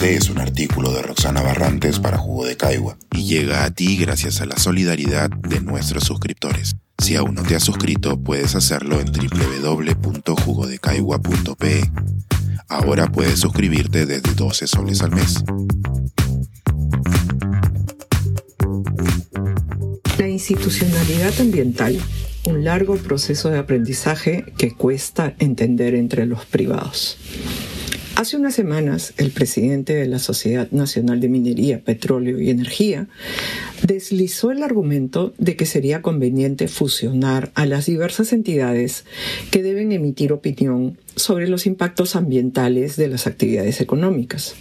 Este es un artículo de Roxana Barrantes para Jugo de Caigua y llega a ti gracias a la solidaridad de nuestros suscriptores. Si aún no te has suscrito, puedes hacerlo en www.jugodecaigua.pe. Ahora puedes suscribirte desde 12 soles al mes. La institucionalidad ambiental, un largo proceso de aprendizaje que cuesta entender entre los privados. Hace unas semanas, el presidente de la Sociedad Nacional de Minería, Petróleo y Energía deslizó el argumento de que sería conveniente fusionar a las diversas entidades que deben emitir opinión sobre los impactos ambientales de las actividades económicas.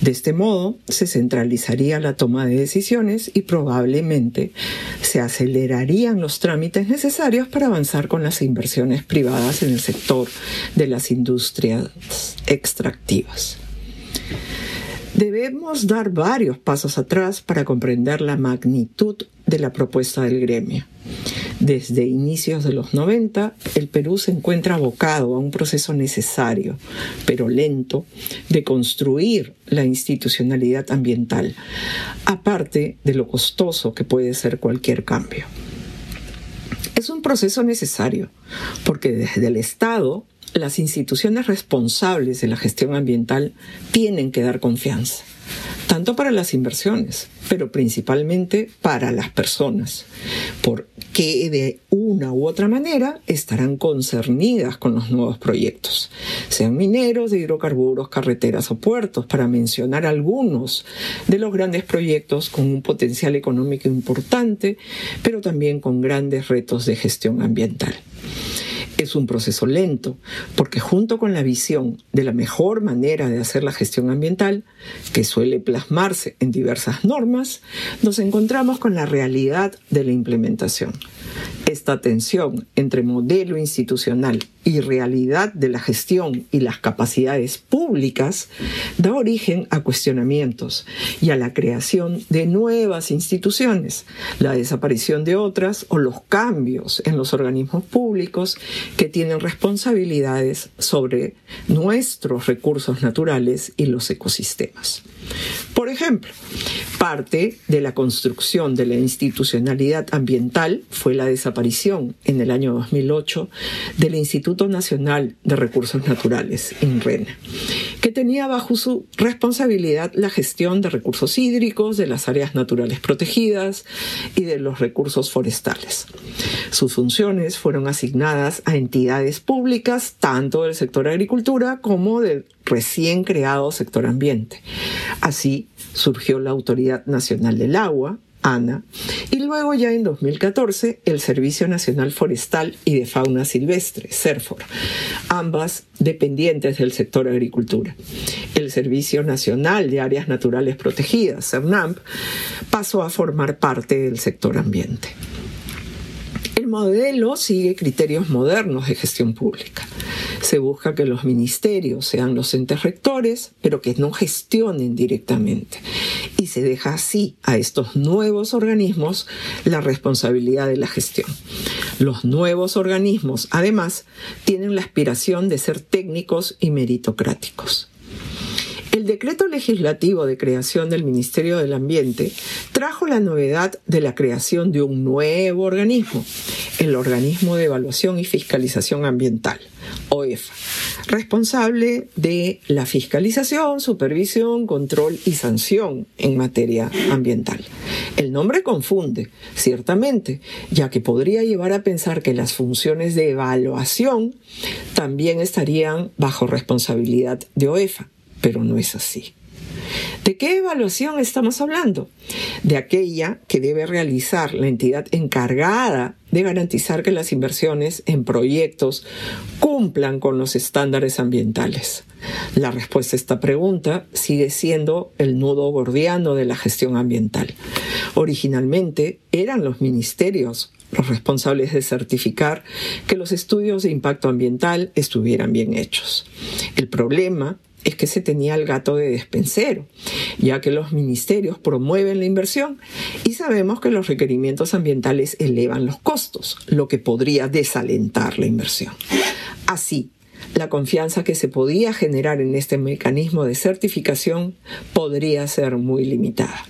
De este modo, se centralizaría la toma de decisiones y probablemente se acelerarían los trámites necesarios para avanzar con las inversiones privadas en el sector de las industrias extractivas. Debemos dar varios pasos atrás para comprender la magnitud de la propuesta del gremio. Desde inicios de los 90, el Perú se encuentra abocado a un proceso necesario, pero lento, de construir la institucionalidad ambiental, aparte de lo costoso que puede ser cualquier cambio. Es un proceso necesario, porque desde el Estado las instituciones responsables de la gestión ambiental tienen que dar confianza, tanto para las inversiones, pero principalmente para las personas, porque de una u otra manera estarán concernidas con los nuevos proyectos, sean mineros, de hidrocarburos, carreteras o puertos, para mencionar algunos de los grandes proyectos con un potencial económico importante, pero también con grandes retos de gestión ambiental es un proceso lento, porque junto con la visión de la mejor manera de hacer la gestión ambiental, que suele plasmarse en diversas normas, nos encontramos con la realidad de la implementación. Esta tensión entre modelo institucional y realidad de la gestión y las capacidades públicas da origen a cuestionamientos y a la creación de nuevas instituciones, la desaparición de otras o los cambios en los organismos públicos que tienen responsabilidades sobre nuestros recursos naturales y los ecosistemas. Por ejemplo, parte de la construcción de la institucionalidad ambiental fue la desaparición en el año 2008 del Instituto Nacional de Recursos Naturales, INRENA, que tenía bajo su responsabilidad la gestión de recursos hídricos, de las áreas naturales protegidas y de los recursos forestales. Sus funciones fueron asignadas a entidades públicas, tanto del sector agricultura como del recién creado sector ambiente. Así surgió la Autoridad Nacional del Agua, ANA, y luego ya en 2014 el Servicio Nacional Forestal y de Fauna Silvestre, CERFOR, ambas dependientes del sector agricultura. El Servicio Nacional de Áreas Naturales Protegidas, CERNAMP, pasó a formar parte del sector ambiente. El modelo sigue criterios modernos de gestión pública. Se busca que los ministerios sean los entes rectores, pero que no gestionen directamente. Y se deja así a estos nuevos organismos la responsabilidad de la gestión. Los nuevos organismos, además, tienen la aspiración de ser técnicos y meritocráticos. El decreto legislativo de creación del Ministerio del Ambiente trajo la novedad de la creación de un nuevo organismo, el Organismo de Evaluación y Fiscalización Ambiental, OEFA, responsable de la fiscalización, supervisión, control y sanción en materia ambiental. El nombre confunde, ciertamente, ya que podría llevar a pensar que las funciones de evaluación también estarían bajo responsabilidad de OEFA pero no es así. ¿De qué evaluación estamos hablando? De aquella que debe realizar la entidad encargada de garantizar que las inversiones en proyectos cumplan con los estándares ambientales. La respuesta a esta pregunta sigue siendo el nudo gordiano de la gestión ambiental. Originalmente eran los ministerios los responsables de certificar que los estudios de impacto ambiental estuvieran bien hechos. El problema es que se tenía el gato de despensero, ya que los ministerios promueven la inversión y sabemos que los requerimientos ambientales elevan los costos, lo que podría desalentar la inversión. Así, la confianza que se podía generar en este mecanismo de certificación podría ser muy limitada.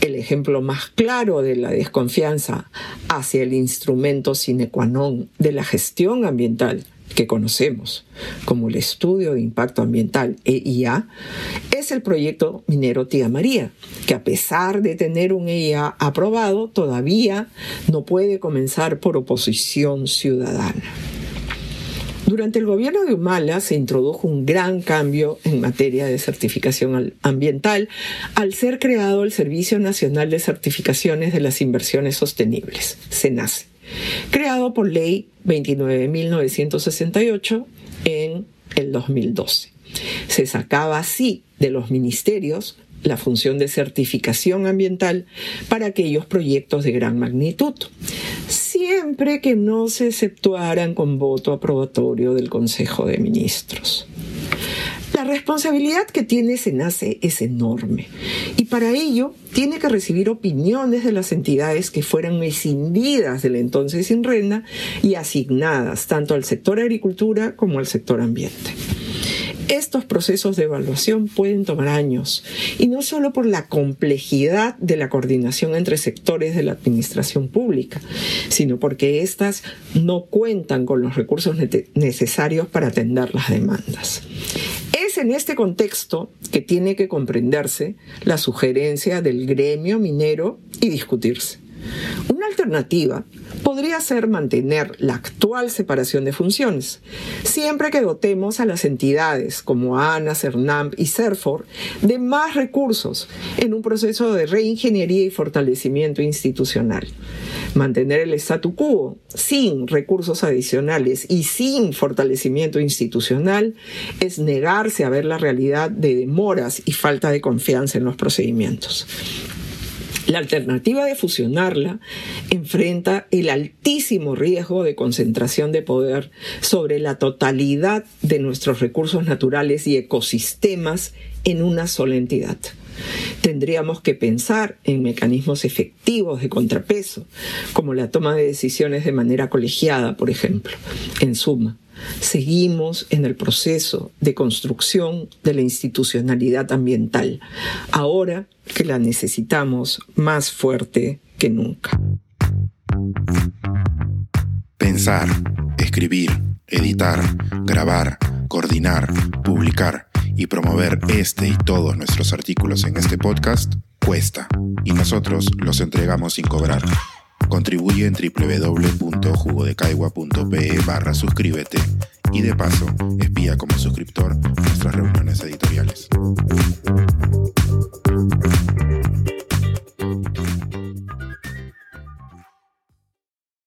El ejemplo más claro de la desconfianza hacia el instrumento sine qua non de la gestión ambiental que conocemos como el Estudio de Impacto Ambiental EIA, es el proyecto minero Tía María, que a pesar de tener un EIA aprobado, todavía no puede comenzar por oposición ciudadana. Durante el gobierno de Humala se introdujo un gran cambio en materia de certificación ambiental al ser creado el Servicio Nacional de Certificaciones de las Inversiones Sostenibles, SENACE, creado por Ley 29.968 en el 2012. Se sacaba así de los ministerios la función de certificación ambiental para aquellos proyectos de gran magnitud, siempre que no se exceptuaran con voto aprobatorio del Consejo de Ministros. La responsabilidad que tiene SENACE es enorme y para ello tiene que recibir opiniones de las entidades que fueran escindidas del entonces INRENA y asignadas tanto al sector agricultura como al sector ambiente. Estos procesos de evaluación pueden tomar años, y no solo por la complejidad de la coordinación entre sectores de la administración pública, sino porque éstas no cuentan con los recursos necesarios para atender las demandas. En este contexto que tiene que comprenderse la sugerencia del gremio minero y discutirse. Una alternativa podría ser mantener la actual separación de funciones, siempre que dotemos a las entidades como ANA, CERNAMP y CERFOR de más recursos en un proceso de reingeniería y fortalecimiento institucional. Mantener el statu quo sin recursos adicionales y sin fortalecimiento institucional es negarse a ver la realidad de demoras y falta de confianza en los procedimientos. La alternativa de fusionarla enfrenta el altísimo riesgo de concentración de poder sobre la totalidad de nuestros recursos naturales y ecosistemas en una sola entidad. Tendríamos que pensar en mecanismos efectivos de contrapeso, como la toma de decisiones de manera colegiada, por ejemplo. En suma, seguimos en el proceso de construcción de la institucionalidad ambiental, ahora que la necesitamos más fuerte que nunca. Pensar, escribir, editar, grabar, coordinar, publicar y promover este y todos nuestros artículos en este podcast cuesta y nosotros los entregamos sin cobrar. Contribuye en www.jugodecaigua.pe barra suscríbete y de paso espía como suscriptor nuestras reuniones editoriales.